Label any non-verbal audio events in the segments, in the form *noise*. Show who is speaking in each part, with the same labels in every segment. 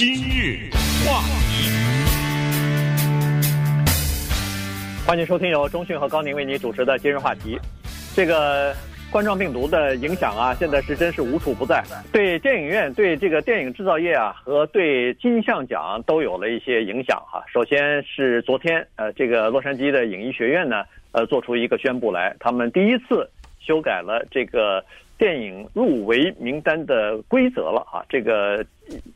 Speaker 1: 今日话题，
Speaker 2: 欢迎收听由中讯和高宁为你主持的今日话题。这个冠状病毒的影响啊，现在是真是无处不在，对电影院、对这个电影制造业啊，和对金像奖都有了一些影响哈。首先是昨天，呃，这个洛杉矶的影艺学院呢，呃，做出一个宣布来，他们第一次修改了这个。电影入围名单的规则了啊！这个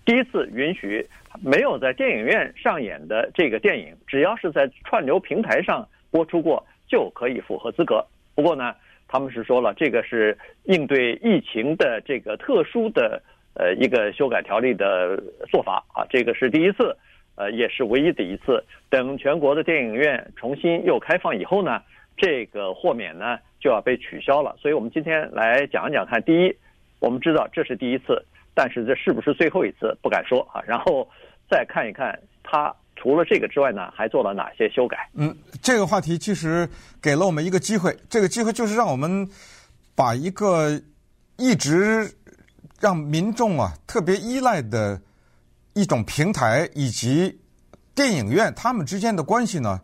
Speaker 2: 第一次允许没有在电影院上演的这个电影，只要是在串流平台上播出过，就可以符合资格。不过呢，他们是说了，这个是应对疫情的这个特殊的呃一个修改条例的做法啊，这个是第一次，呃，也是唯一的一次。等全国的电影院重新又开放以后呢，这个豁免呢，就要被取消了，所以我们今天来讲一讲看。第一，我们知道这是第一次，但是这是不是最后一次不敢说啊。然后再看一看，他除了这个之外呢，还做了哪些修改？
Speaker 3: 嗯，这个话题其实给了我们一个机会，这个机会就是让我们把一个一直让民众啊特别依赖的一种平台以及电影院他们之间的关系呢。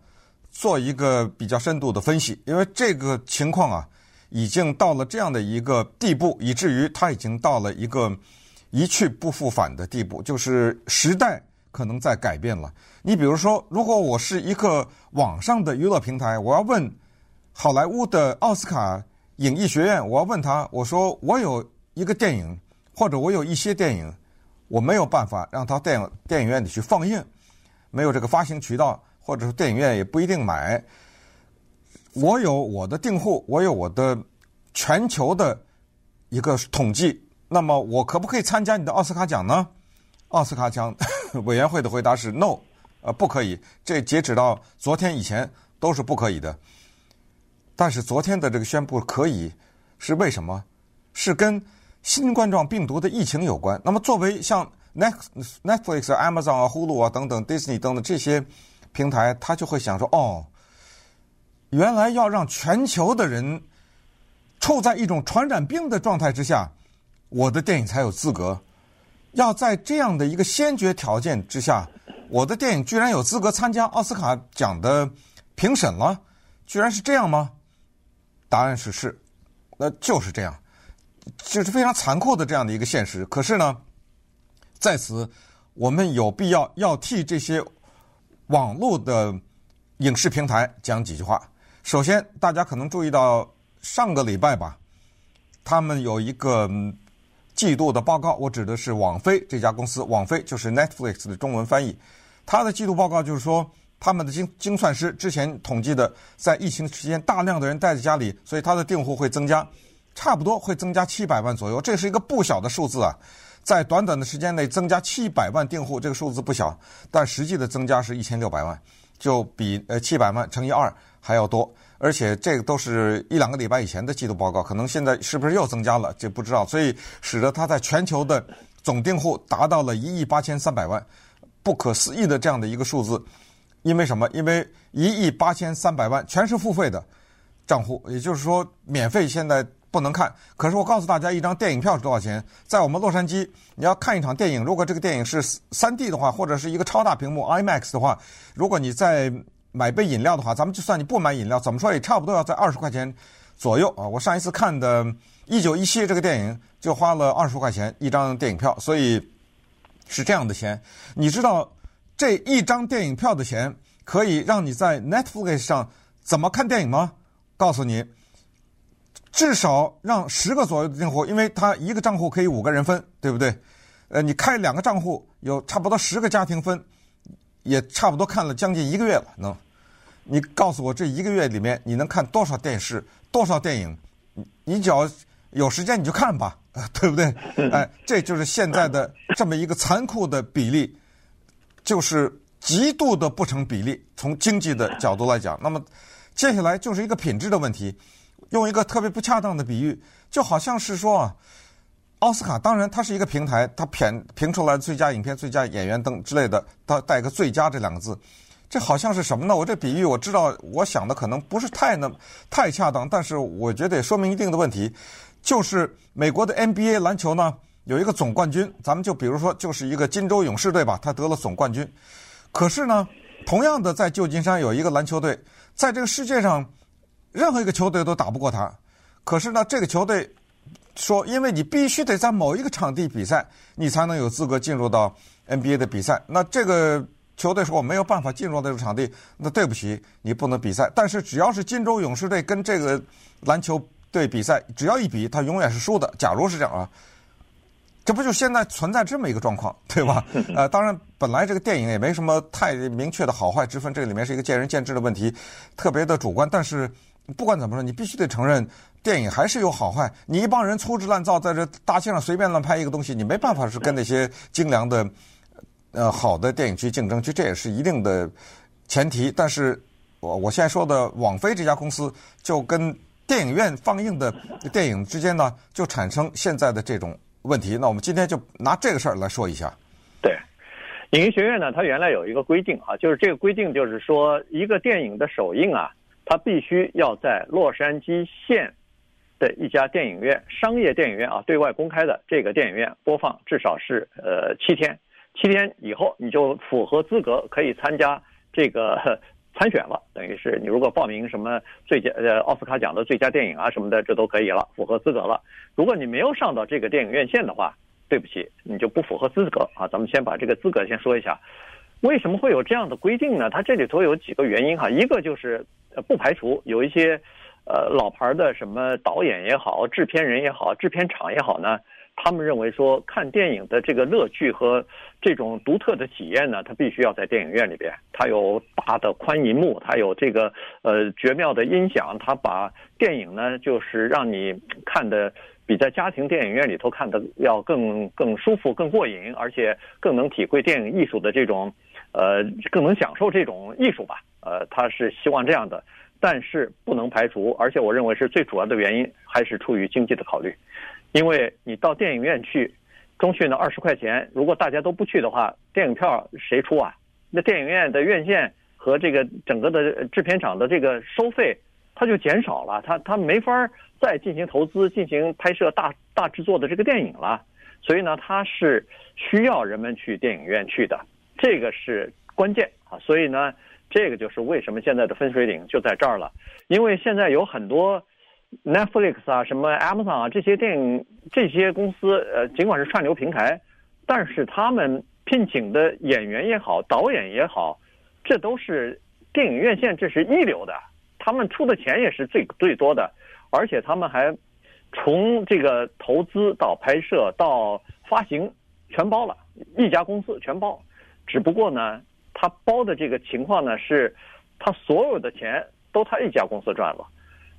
Speaker 3: 做一个比较深度的分析，因为这个情况啊，已经到了这样的一个地步，以至于它已经到了一个一去不复返的地步，就是时代可能在改变了。你比如说，如果我是一个网上的娱乐平台，我要问好莱坞的奥斯卡影艺学院，我要问他，我说我有一个电影，或者我有一些电影，我没有办法让他电影电影院里去放映，没有这个发行渠道。或者是电影院也不一定买。我有我的订户，我有我的全球的一个统计。那么我可不可以参加你的奥斯卡奖呢？奥斯卡奖 *laughs* 委员会的回答是 no，呃，不可以。这截止到昨天以前都是不可以的。但是昨天的这个宣布可以，是为什么？是跟新冠状病毒的疫情有关。那么作为像 Netflix、Amazon 啊、Hulu 啊等等、Disney 等等这些。平台他就会想说：“哦，原来要让全球的人处在一种传染病的状态之下，我的电影才有资格。要在这样的一个先决条件之下，我的电影居然有资格参加奥斯卡奖的评审了，居然是这样吗？答案是是，那就是这样，就是非常残酷的这样的一个现实。可是呢，在此我们有必要要替这些。”网络的影视平台讲几句话。首先，大家可能注意到上个礼拜吧，他们有一个季度的报告。我指的是网飞这家公司，网飞就是 Netflix 的中文翻译。他的季度报告就是说，他们的精精算师之前统计的，在疫情期间大量的人待在家里，所以他的订户会增加，差不多会增加七百万左右。这是一个不小的数字啊。在短短的时间内增加七百万订户，这个数字不小，但实际的增加是一千六百万，就比呃七百万乘以二还要多。而且这个都是一两个礼拜以前的季度报告，可能现在是不是又增加了，这不知道。所以使得它在全球的总订户达到了一亿八千三百万，不可思议的这样的一个数字。因为什么？因为一亿八千三百万全是付费的账户，也就是说免费现在。不能看，可是我告诉大家，一张电影票是多少钱？在我们洛杉矶，你要看一场电影，如果这个电影是三 D 的话，或者是一个超大屏幕 IMAX 的话，如果你再买杯饮料的话，咱们就算你不买饮料，怎么说也差不多要在二十块钱左右啊！我上一次看的《一九一七》这个电影就花了二十块钱一张电影票，所以是这样的钱。你知道这一张电影票的钱可以让你在 Netflix 上怎么看电影吗？告诉你。至少让十个左右的订户，因为他一个账户可以五个人分，对不对？呃，你开两个账户，有差不多十个家庭分，也差不多看了将近一个月了。能，你告诉我这一个月里面你能看多少电视、多少电影？你你只要有时间你就看吧，*laughs* 对不对？*laughs* 哎，这就是现在的这么一个残酷的比例，就是极度的不成比例。从经济的角度来讲，那么接下来就是一个品质的问题。用一个特别不恰当的比喻，就好像是说啊，奥斯卡当然它是一个平台，它评评出来最佳影片、最佳演员等之类的，它带个“最佳”这两个字，这好像是什么呢？我这比喻我知道，我想的可能不是太那太恰当，但是我觉得也说明一定的问题，就是美国的 NBA 篮球呢，有一个总冠军，咱们就比如说就是一个金州勇士队吧，他得了总冠军。可是呢，同样的在旧金山有一个篮球队，在这个世界上任何一个球队都打不过他。可是呢，这个球队说，因为你必须得在某一个场地比赛，你才能有资格进入到 NBA 的比赛。那这个球队说我没有办法进入这个场地，那对不起，你不能比赛。但是只要是金州勇士队跟这个篮球队比赛，只要一比，他永远是输的。假如是这样啊。这不就现在存在这么一个状况，*laughs* 对吧？*laughs* 呃，当然，本来这个电影也没什么太明确的好坏之分，这个里面是一个见仁见智的问题，特别的主观。但是不管怎么说，你必须得承认，电影还是有好坏。你一帮人粗制滥造，在这大街上随便乱拍一个东西，你没办法是跟那些精良的、呃好的电影去竞争，就这也是一定的前提。但是我我现在说的网飞这家公司，就跟电影院放映的电影之间呢，就产生现在的这种。问题，那我们今天就拿这个事儿来说一下。
Speaker 2: 对，影艺学院呢，它原来有一个规定啊，就是这个规定就是说，一个电影的首映啊，他必须要在洛杉矶县的一家电影院，商业电影院啊，对外公开的这个电影院播放至少是呃七天，七天以后你就符合资格可以参加这个。参选了，等于是你如果报名什么最佳呃奥斯卡奖的最佳电影啊什么的，这都可以了，符合资格了。如果你没有上到这个电影院线的话，对不起，你就不符合资格啊。咱们先把这个资格先说一下，为什么会有这样的规定呢？它这里头有几个原因哈，一个就是呃不排除有一些呃老牌的什么导演也好、制片人也好、制片厂也好呢。他们认为说，看电影的这个乐趣和这种独特的体验呢，它必须要在电影院里边。它有大的宽银幕，它有这个呃绝妙的音响，它把电影呢就是让你看的比在家庭电影院里头看的要更更舒服、更过瘾，而且更能体会电影艺术的这种呃更能享受这种艺术吧。呃，他是希望这样的，但是不能排除，而且我认为是最主要的原因还是出于经济的考虑。因为你到电影院去，中讯的二十块钱，如果大家都不去的话，电影票谁出啊？那电影院的院线和这个整个的制片厂的这个收费，它就减少了，它它没法再进行投资、进行拍摄大大制作的这个电影了。所以呢，它是需要人们去电影院去的，这个是关键啊。所以呢，这个就是为什么现在的分水岭就在这儿了，因为现在有很多。Netflix 啊，什么 Amazon 啊，这些电影这些公司，呃，尽管是串流平台，但是他们聘请的演员也好，导演也好，这都是电影院线，这是一流的，他们出的钱也是最最多的，而且他们还从这个投资到拍摄到发行全包了，一家公司全包，只不过呢，他包的这个情况呢，是他所有的钱都他一家公司赚了。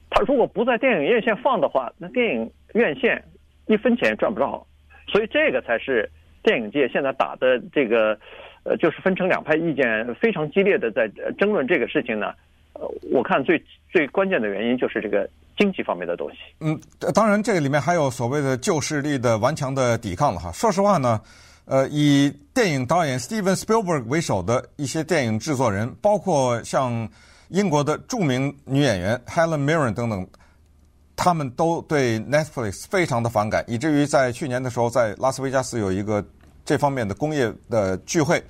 Speaker 2: 他如果不在电影院线放的话，那电影院线一分钱也赚不着，所以这个才是电影界现在打的这个，呃，就是分成两派意见非常激烈的在争论这个事情呢。呃，我看最最关键的原因就是这个经济方面的东西。
Speaker 3: 嗯，当然这个里面还有所谓的旧势力的顽强的抵抗了哈。说实话呢，呃，以电影导演 Steven Spielberg 为首的一些电影制作人，包括像。英国的著名女演员 Helen Mirren 等等，他们都对 Netflix 非常的反感，以至于在去年的时候，在拉斯维加斯有一个这方面的工业的聚会。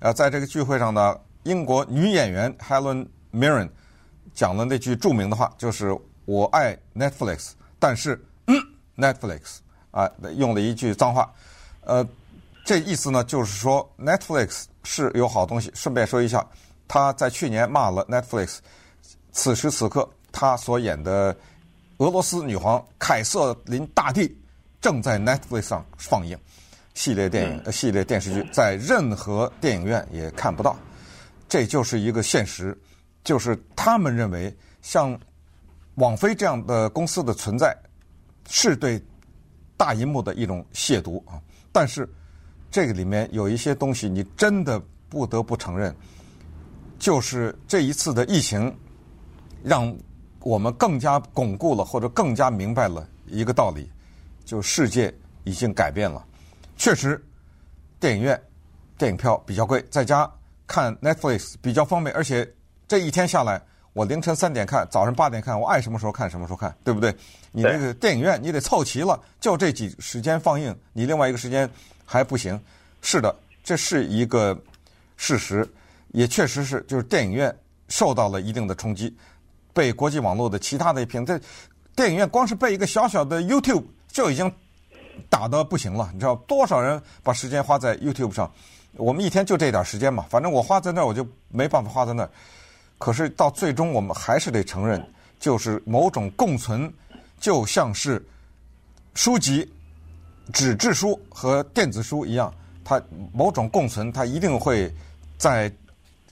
Speaker 3: 呃，在这个聚会上呢，英国女演员 Helen Mirren 讲了那句著名的话，就是“我爱 Netflix”，但是、*clears throat* Netflix 啊，用了一句脏话。呃，这意思呢，就是说 Netflix 是有好东西。顺便说一下。他在去年骂了 Netflix，此时此刻他所演的俄罗斯女皇凯瑟琳大帝正在 Netflix 上放映系列电影、系列电视剧，在任何电影院也看不到。这就是一个现实，就是他们认为像网飞这样的公司的存在是对大银幕的一种亵渎啊！但是这个里面有一些东西，你真的不得不承认。就是这一次的疫情，让我们更加巩固了，或者更加明白了一个道理，就世界已经改变了。确实，电影院电影票比较贵，在家看 Netflix 比较方便，而且这一天下来，我凌晨三点看，早上八点看，我爱什么时候看什么时候看，对不对？你那个电影院你得凑齐了，就这几时间放映，你另外一个时间还不行。是的，这是一个事实，也确实是，就是电影院受到了一定的冲击，被国际网络的其他的一屏，这电影院光是被一个小小的 YouTube 就已经打得不行了，你知道多少人把时间花在 YouTube 上？我们一天就这点时间嘛，反正我花在那儿，我就没办法花在那儿。可是到最终，我们还是得承认，就是某种共存，就像是书籍、纸质书和电子书一样，它某种共存，它一定会在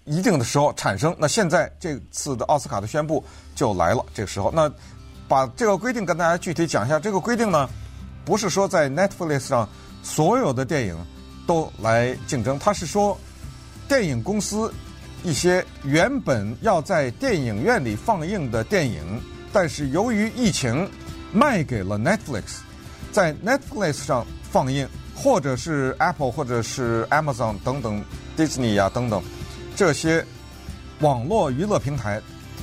Speaker 3: 一定的时候产生。那现在这次的奥斯卡的宣布就来了，这个时候，那把这个规定跟大家具体讲一下。这个规定呢，不是说在 Netflix 上所有的电影都来竞争，它是说电影公司。一些原本要在电影院里放映的电影，但是由于疫情卖给了 Netflix，在 Netflix 上放映，或者是 Apple 或者是 Amazon 等等，Disney、啊、等等这些网络娱乐平台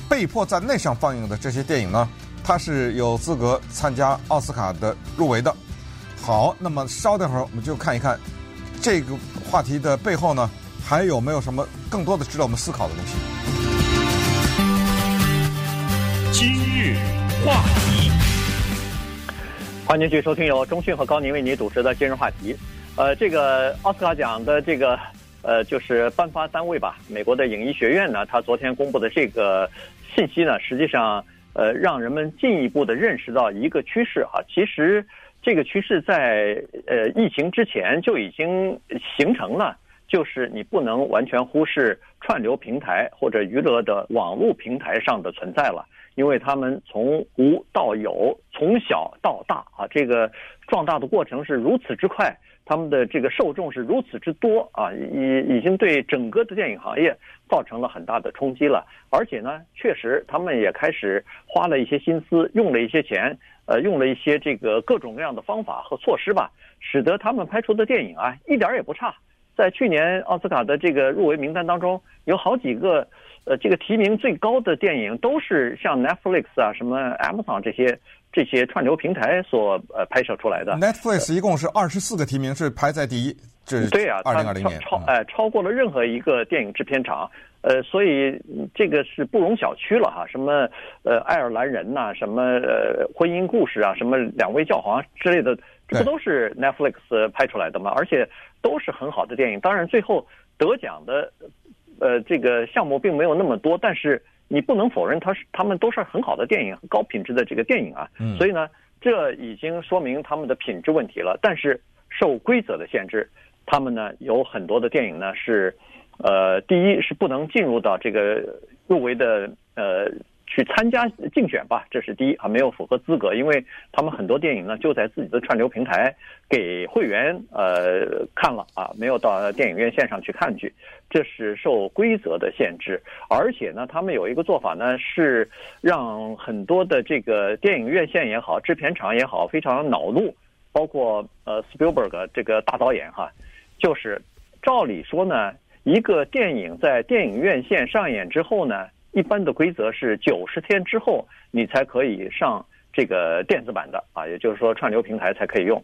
Speaker 3: 被迫在那上放映的这些电影呢，它是有资格参加奥斯卡的入围的。好，那么稍等会儿我们就看一看这个话题的背后呢。还有没有什么更多的值得我们思考的东西？
Speaker 1: 今日话题，
Speaker 2: 欢迎继续收听由中讯和高宁为您主持的今日话题。呃，这个奥斯卡奖的这个呃，就是颁发单位吧，美国的影艺学院呢，他昨天公布的这个信息呢，实际上呃，让人们进一步的认识到一个趋势哈，其实这个趋势在呃疫情之前就已经形成了。就是你不能完全忽视串流平台或者娱乐的网络平台上的存在了，因为他们从无到有，从小到大啊，这个壮大的过程是如此之快，他们的这个受众是如此之多啊，已已经对整个的电影行业造成了很大的冲击了。而且呢，确实他们也开始花了一些心思，用了一些钱，呃，用了一些这个各种各样的方法和措施吧，使得他们拍出的电影啊，一点儿也不差。在去年奥斯卡的这个入围名单当中，有好几个，呃，这个提名最高的电影都是像 Netflix 啊、什么 Amazon 这些这些串流平台所呃拍摄出来的。
Speaker 3: Netflix 一共是二十四个提名，是排在第一。这
Speaker 2: 对啊，
Speaker 3: 二零二零年
Speaker 2: 超哎超过了任何一个电影制片厂，呃，所以这个是不容小觑了哈。什么呃爱尔兰人呐、啊，什么呃婚姻故事啊，什么两位教皇之类的。这不都是 Netflix 拍出来的吗？而且都是很好的电影。当然，最后得奖的，呃，这个项目并没有那么多，但是你不能否认，它是他们都是很好的电影，高品质的这个电影啊。嗯。所以呢，这已经说明他们的品质问题了。但是受规则的限制，他们呢有很多的电影呢是，呃，第一是不能进入到这个入围的呃。去参加竞选吧，这是第一啊，没有符合资格，因为他们很多电影呢就在自己的串流平台给会员呃看了啊，没有到电影院线上去看去，这是受规则的限制。而且呢，他们有一个做法呢，是让很多的这个电影院线也好，制片厂也好，非常恼怒，包括呃 Spielberg 这个大导演哈，就是照理说呢，一个电影在电影院线上演之后呢。一般的规则是九十天之后你才可以上这个电子版的啊，也就是说串流平台才可以用。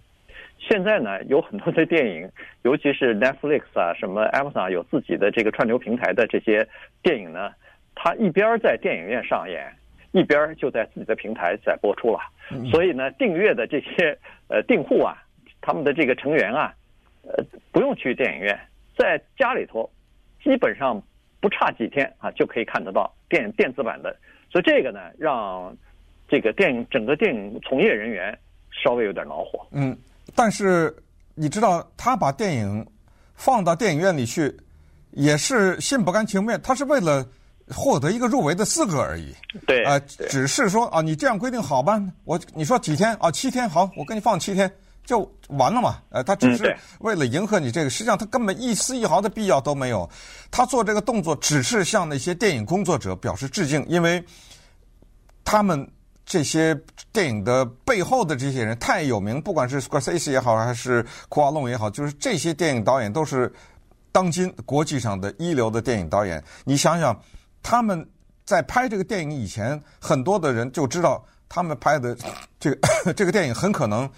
Speaker 2: 现在呢，有很多的电影，尤其是 Netflix 啊、什么 Amazon 有自己的这个串流平台的这些电影呢，它一边在电影院上演，一边就在自己的平台在播出了。所以呢，订阅的这些呃订户啊，他们的这个成员啊，呃不用去电影院，在家里头基本上。不差几天啊，就可以看得到电电子版的，所以这个呢，让这个电影整个电影从业人员稍微有点恼火。
Speaker 3: 嗯，但是你知道，他把电影放到电影院里去，也是心不甘情不愿，他是为了获得一个入围的资格而已。
Speaker 2: 对，
Speaker 3: 呃，只是说啊，你这样规定好吧？我你说几天啊？七天好，我给你放七天。就完了嘛？呃，他只是为了迎合你这个，实际上他根本一丝一毫的必要都没有。他做这个动作只是向那些电影工作者表示致敬，因为他们这些电影的背后的这些人太有名，不管是 Scorsese 也好，还是库阿隆也好，就是这些电影导演都是当今国际上的一流的电影导演。你想想，他们在拍这个电影以前，很多的人就知道他们拍的这个 *coughs* 这个电影很可能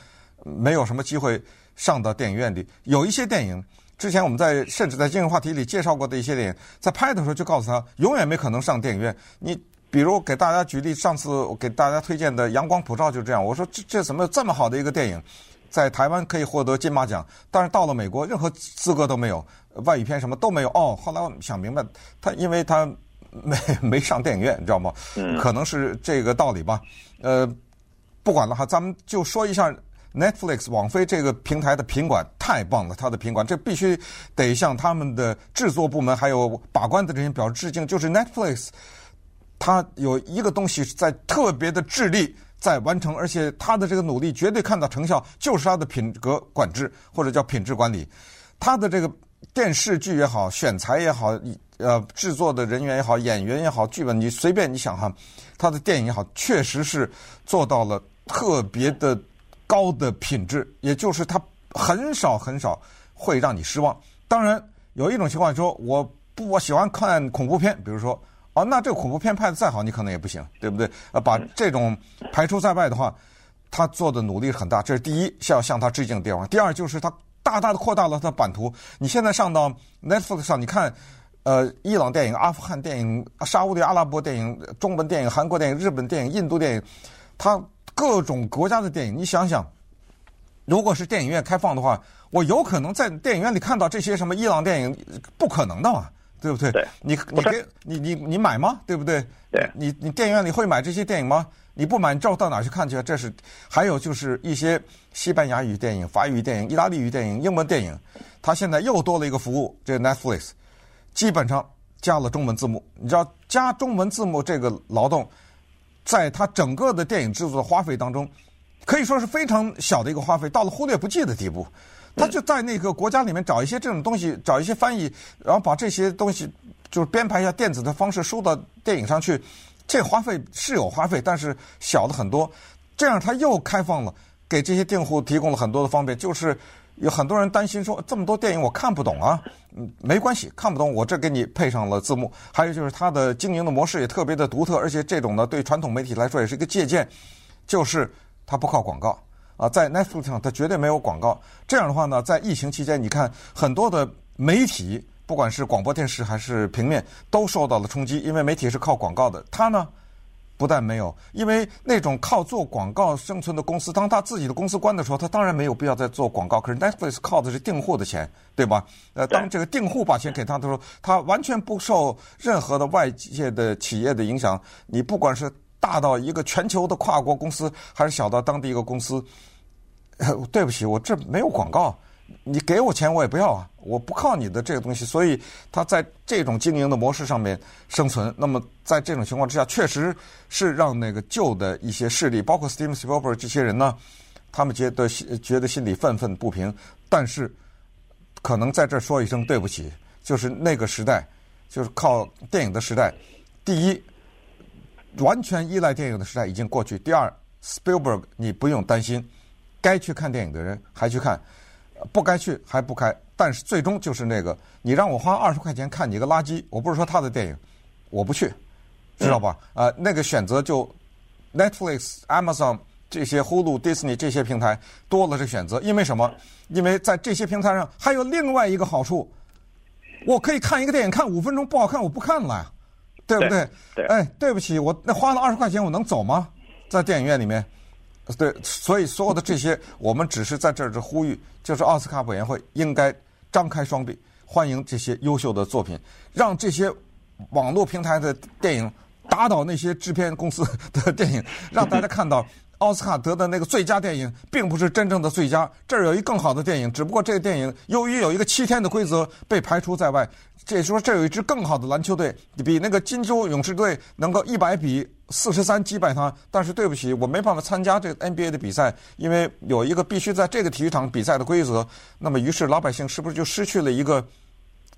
Speaker 3: 没有什么机会上到电影院里。有一些电影，之前我们在甚至在今日话题里介绍过的一些电影，在拍的时候就告诉他，永远没可能上电影院。你比如给大家举例，上次我给大家推荐的《阳光普照》就这样。我说这这怎么这么好的一个电影，在台湾可以获得金马奖，但是到了美国任何资格都没有，外语片什么都没有。哦，后来我想明白，他因为他没没上电影院，你知道吗？可能是这个道理吧。呃，不管了哈，咱们就说一下 Netflix 网飞这个平台的品管太棒了，它的品管这必须得向他们的制作部门还有把关的人员表示致敬，就是 Netflix。他有一个东西在特别的致力在完成，而且他的这个努力绝对看到成效，就是他的品格管制或者叫品质管理。他的这个电视剧也好，选材也好，呃，制作的人员也好，演员也好，剧本你随便你想哈，他的电影也好，确实是做到了特别的高的品质，也就是它很少很少会让你失望。当然，有一种情况说，我不我喜欢看恐怖片，比如说。哦，那这个恐怖片拍的再好，你可能也不行，对不对？呃，把这种排除在外的话，他做的努力很大，这是第一，是要向他致敬的地方。第二，就是他大大的扩大了他的版图。你现在上到 Netflix 上，你看，呃，伊朗电影、阿富汗电影、沙乌地阿拉伯电影、中文电影、韩国电影、日本电影、印度电影，他各种国家的电影，你想想，如果是电影院开放的话，我有可能在电影院里看到这些什么伊朗电影，不可能的嘛。对不对？
Speaker 2: 对，
Speaker 3: 你你给你你你买吗？对不对？
Speaker 2: 对，
Speaker 3: 你你电影院里会买这些电影吗？你不买，你照到哪去看去？这是还有就是一些西班牙语电影、法语电影、意大利语电影、英文电影，它现在又多了一个服务，这个 Netflix 基本上加了中文字幕。你知道加中文字幕这个劳动，在它整个的电影制作的花费当中，可以说是非常小的一个花费，到了忽略不计的地步。他就在那个国家里面找一些这种东西，找一些翻译，然后把这些东西就是编排一下电子的方式输到电影上去。这花费是有花费，但是小了很多。这样他又开放了，给这些订户提供了很多的方便。就是有很多人担心说，这么多电影我看不懂啊，嗯，没关系，看不懂我这给你配上了字幕。还有就是它的经营的模式也特别的独特，而且这种呢对传统媒体来说也是一个借鉴，就是它不靠广告。啊，在 Netflix 上，它绝对没有广告。这样的话呢，在疫情期间，你看很多的媒体，不管是广播电视还是平面，都受到了冲击，因为媒体是靠广告的。它呢，不但没有，因为那种靠做广告生存的公司，当他自己的公司关的时候，他当然没有必要再做广告。可是 Netflix 靠的是订户的钱，对吧？呃，当这个订户把钱给他的时候，他完全不受任何的外界的企业的影响。你不管是大到一个全球的跨国公司，还是小到当地一个公司。对不起，我这没有广告，你给我钱我也不要啊，我不靠你的这个东西，所以他在这种经营的模式上面生存。那么在这种情况之下，确实是让那个旧的一些势力，包括 Steven Spielberg 这些人呢，他们觉得觉得心里愤愤不平。但是可能在这儿说一声对不起，就是那个时代，就是靠电影的时代，第一，完全依赖电影的时代已经过去；第二，Spielberg 你不用担心。该去看电影的人还去看，不该去还不开。但是最终就是那个，你让我花二十块钱看你个垃圾，我不是说他的电影，我不去，知道吧？啊、呃，那个选择就 Netflix、Amazon 这些 Hulu、Disney 这些平台多了这选择，因为什么？因为在这些平台上还有另外一个好处，我可以看一个电影，看五分钟不好看我不看了呀，对不对？
Speaker 2: 对。
Speaker 3: 哎，对不起，我那花了二十块钱，我能走吗？在电影院里面？对，所以所有的这些，我们只是在这儿是呼吁，就是奥斯卡委员会应该张开双臂，欢迎这些优秀的作品，让这些网络平台的电影打倒那些制片公司的电影，让大家看到奥斯卡得的那个最佳电影并不是真正的最佳，这儿有一更好的电影，只不过这个电影由于有一个七天的规则被排除在外。这也就是说，这有一支更好的篮球队，比那个金州勇士队能够一百比四十三击败他。但是对不起，我没办法参加这个 NBA 的比赛，因为有一个必须在这个体育场比赛的规则。那么，于是老百姓是不是就失去了一个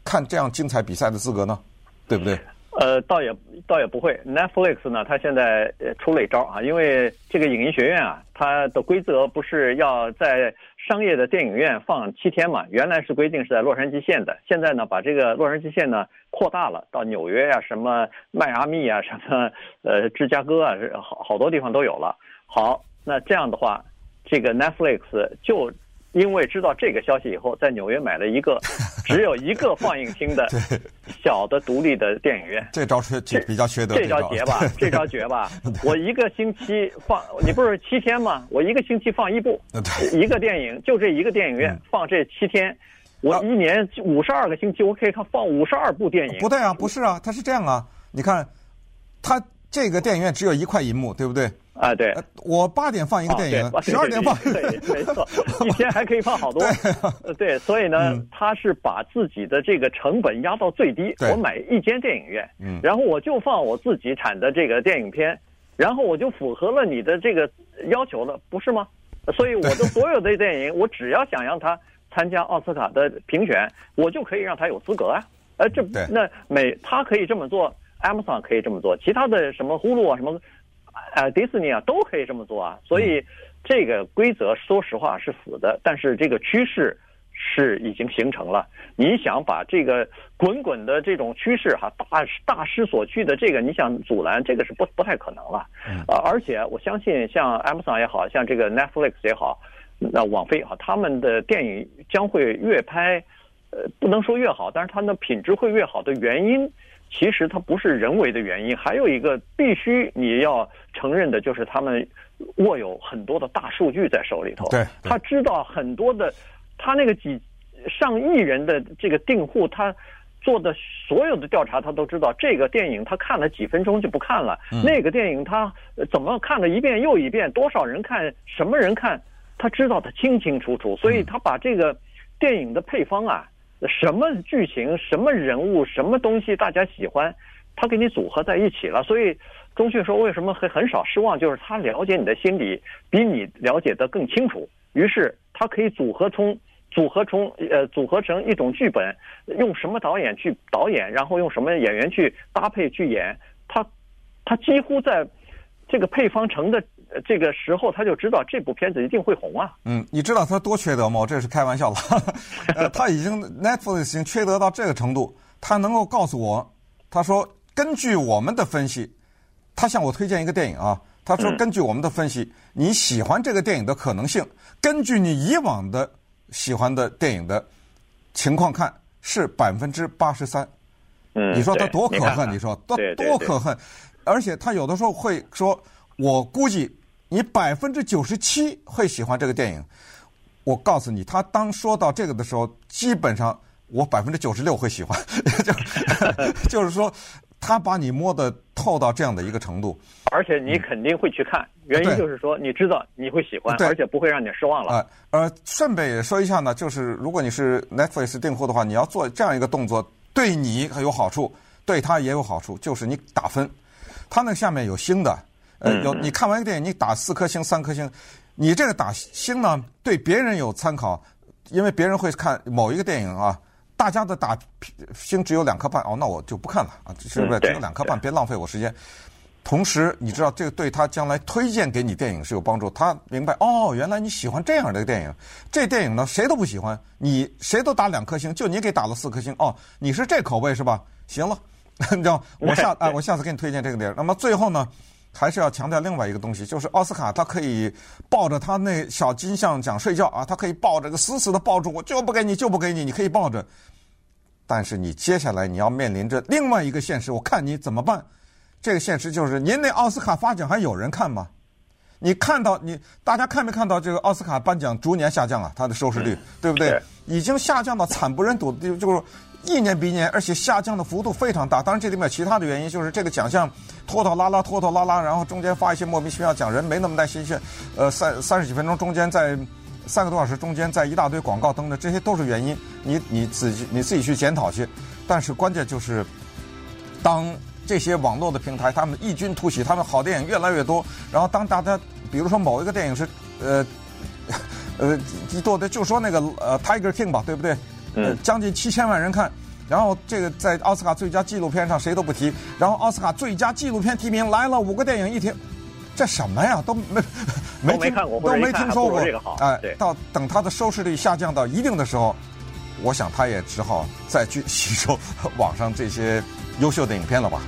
Speaker 3: 看这样精彩比赛的资格呢？对不对？
Speaker 2: 呃，倒也倒也不会。Netflix 呢，它现在呃出了一招啊，因为这个影音学院啊，它的规则不是要在商业的电影院放七天嘛？原来是规定是在洛杉矶县的，现在呢，把这个洛杉矶县呢扩大了到纽约呀、啊、什么迈阿密啊、什么呃芝加哥啊，好好多地方都有了。好，那这样的话，这个 Netflix 就。因为知道这个消息以后，在纽约买了一个 *laughs* 只有一个放映厅的小的独立的电影院。
Speaker 3: 这招缺，比较缺德。
Speaker 2: 这招绝吧，*laughs* 这招绝吧！*laughs* 我一个星期放，你不是七天吗？我一个星期放一部，一个电影，就这一个电影院放这七天，我一年五十二个星期，我可以看放五十二部电影。
Speaker 3: 不对啊，不是啊，它是这样啊，你看，它这个电影院只有一块银幕，对不对？
Speaker 2: 啊，对，
Speaker 3: 我八点放一个电影，十二点放，
Speaker 2: 对，没错，一天还可以放好多。*laughs* 对，所以呢，他是把自己的这个成本压到最低。我买一间电影院，然后我就放我自己产的这个电影片，然后我就符合了你的这个要求了，不是吗？所以我的所有的电影，我只要想让他参加奥斯卡的评选，我就可以让他有资格啊。呃，这那美他可以这么做，Amazon 可以这么做，其他的什么呼噜啊什么。呃，迪士尼啊，都可以这么做啊，所以这个规则说实话是死的，但是这个趋势是已经形成了。你想把这个滚滚的这种趋势哈，大大势所趋的这个，你想阻拦，这个是不不太可能了。啊，而且我相信，像 Amazon 也好像这个 Netflix 也好，那网飞也好，他们的电影将会越拍，呃，不能说越好，但是它的品质会越好的原因。其实它不是人为的原因，还有一个必须你要承认的，就是他们握有很多的大数据在手里头。
Speaker 3: 对，
Speaker 2: 他知道很多的，他那个几上亿人的这个订户，他做的所有的调查，他都知道这个电影他看了几分钟就不看了，嗯、那个电影他怎么看了一遍又一遍，多少人看，什么人看，他知道的清清楚楚，所以他把这个电影的配方啊。什么剧情、什么人物、什么东西大家喜欢，他给你组合在一起了。所以钟迅说为什么会很少失望，就是他了解你的心理比你了解的更清楚。于是他可以组合从组合从呃组合成一种剧本，用什么导演去导演，然后用什么演员去搭配去演，他他几乎在这个配方成的。这个时候他就知道这部片子一定会红啊！
Speaker 3: 嗯，你知道他多缺德吗？我这是开玩笑了。*laughs* 呃，他已经 Netflix 已经缺德到这个程度，他能够告诉我，他说根据我们的分析，他向我推荐一个电影啊。他说根据我们的分析，嗯、你喜欢这个电影的可能性，根据你以往的喜欢的电影的情况看是百分之八十三。
Speaker 2: 嗯，
Speaker 3: 你说他多可恨？你说多多可恨？而且他有的时候会说，我估计。你百分之九十七会喜欢这个电影，我告诉你，他当说到这个的时候，基本上我百分之九十六会喜欢，*laughs* 就 *laughs* 就是说，他把你摸得透到这样的一个程度，
Speaker 2: 而且你肯定会去看，原因就是说你知道你会喜欢，而且不会让你失望了。
Speaker 3: 呃，顺便也说一下呢，就是如果你是 Netflix 订户的话，你要做这样一个动作，对你有好处，对他也有好处，就是你打分，他那下面有星的。呃，有你看完一个电影，你打四颗星、三颗星，你这个打星呢，对别人有参考，因为别人会看某一个电影啊，大家的打星只有两颗半，哦，那我就不看了啊，是不是？只有两颗半，别浪费我时间。同时，你知道这个对他将来推荐给你电影是有帮助。他明白哦，原来你喜欢这样的电影，这电影呢谁都不喜欢，你谁都打两颗星，就你给打了四颗星，哦，你是这口味是吧？行了，你知道我下哎，我下次给你推荐这个电影。那么最后呢？还是要强调另外一个东西，就是奥斯卡他可以抱着他那小金像奖睡觉啊，他可以抱着个死死的抱住，我就不给你，就不给你，你可以抱着。但是你接下来你要面临着另外一个现实，我看你怎么办。这个现实就是，您那奥斯卡发奖还有人看吗？你看到你大家看没看到这个奥斯卡颁奖逐年下降啊？它的收视率对不对？已经下降到惨不忍睹的地步，就是。一年比一年，而且下降的幅度非常大。当然，这里面有其他的原因，就是这个奖项拖拖拉拉、拖拖拉拉，然后中间发一些莫名其妙奖人没那么耐心，呃，三三十几分钟中间在三个多小时中间在一大堆广告登的，这些都是原因。你你自己你自己去检讨去。但是关键就是，当这些网络的平台他们异军突起，他们好电影越来越多，然后当大家比如说某一个电影是呃 *laughs* 呃多的，就说那个呃《Tiger King》吧，对不对？呃，将近七千万人看，然后这个在奥斯卡最佳纪录片上谁都不提，然后奥斯卡最佳纪录片提名来了五个电影一听，这什么呀？都没没
Speaker 2: 都没看过，
Speaker 3: 都没听说过。
Speaker 2: 哎，
Speaker 3: 到等它的收视率下降到一定的时候，我想他也只好再去吸收网上这些优秀的影片了吧。